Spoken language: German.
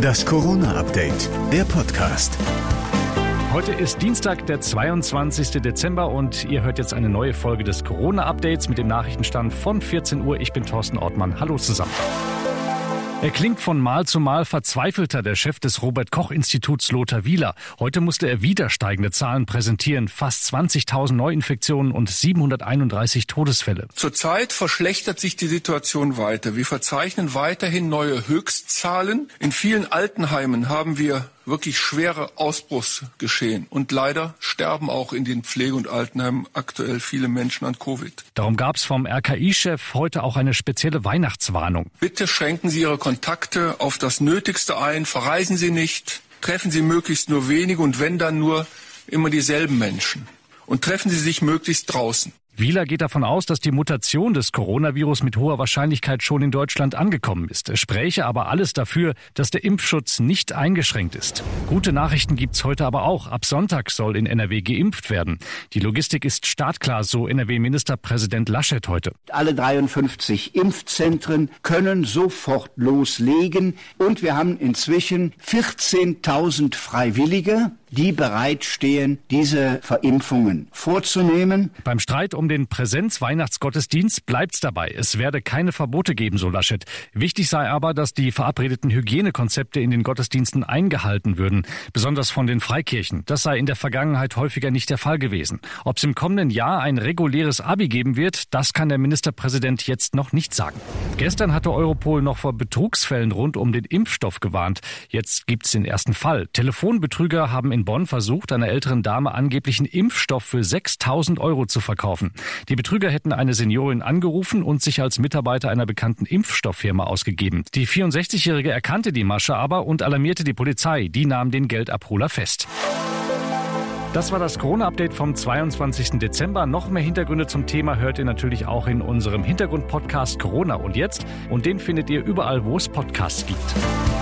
Das Corona-Update, der Podcast. Heute ist Dienstag, der 22. Dezember und ihr hört jetzt eine neue Folge des Corona-Updates mit dem Nachrichtenstand von 14 Uhr. Ich bin Thorsten Ortmann. Hallo zusammen. Er klingt von Mal zu Mal verzweifelter, der Chef des Robert-Koch-Instituts Lothar Wieler. Heute musste er wieder steigende Zahlen präsentieren. Fast 20.000 Neuinfektionen und 731 Todesfälle. Zurzeit verschlechtert sich die Situation weiter. Wir verzeichnen weiterhin neue Höchstzahlen. In vielen Altenheimen haben wir wirklich schwere Ausbruchsgeschehen. Und leider sterben auch in den Pflege- und Altenheimen aktuell viele Menschen an Covid. Darum gab es vom RKI-Chef heute auch eine spezielle Weihnachtswarnung. Bitte schränken Sie Ihre Kontakte auf das Nötigste ein, verreisen Sie nicht, treffen Sie möglichst nur wenige und wenn dann nur immer dieselben Menschen. Und treffen Sie sich möglichst draußen. Wieler geht davon aus, dass die Mutation des Coronavirus mit hoher Wahrscheinlichkeit schon in Deutschland angekommen ist. Es spräche aber alles dafür, dass der Impfschutz nicht eingeschränkt ist. Gute Nachrichten gibt's heute aber auch. Ab Sonntag soll in NRW geimpft werden. Die Logistik ist startklar, so NRW-Ministerpräsident Laschet heute. Alle 53 Impfzentren können sofort loslegen und wir haben inzwischen 14.000 Freiwillige, die bereitstehen, diese Verimpfungen vorzunehmen. Beim Streit um den Präsenz-Weihnachtsgottesdienst bleibt's dabei. Es werde keine Verbote geben, so Laschet. Wichtig sei aber, dass die verabredeten Hygienekonzepte in den Gottesdiensten eingehalten würden, besonders von den Freikirchen. Das sei in der Vergangenheit häufiger nicht der Fall gewesen. Ob es im kommenden Jahr ein reguläres Abi geben wird, das kann der Ministerpräsident jetzt noch nicht sagen. Gestern hatte Europol noch vor Betrugsfällen rund um den Impfstoff gewarnt. Jetzt gibt's den ersten Fall. Telefonbetrüger haben Bonn versucht, einer älteren Dame angeblichen Impfstoff für 6000 Euro zu verkaufen. Die Betrüger hätten eine Seniorin angerufen und sich als Mitarbeiter einer bekannten Impfstofffirma ausgegeben. Die 64-Jährige erkannte die Masche aber und alarmierte die Polizei. Die nahm den Geldabholer fest. Das war das Corona-Update vom 22. Dezember. Noch mehr Hintergründe zum Thema hört ihr natürlich auch in unserem Hintergrund-Podcast Corona und jetzt. Und den findet ihr überall, wo es Podcasts gibt.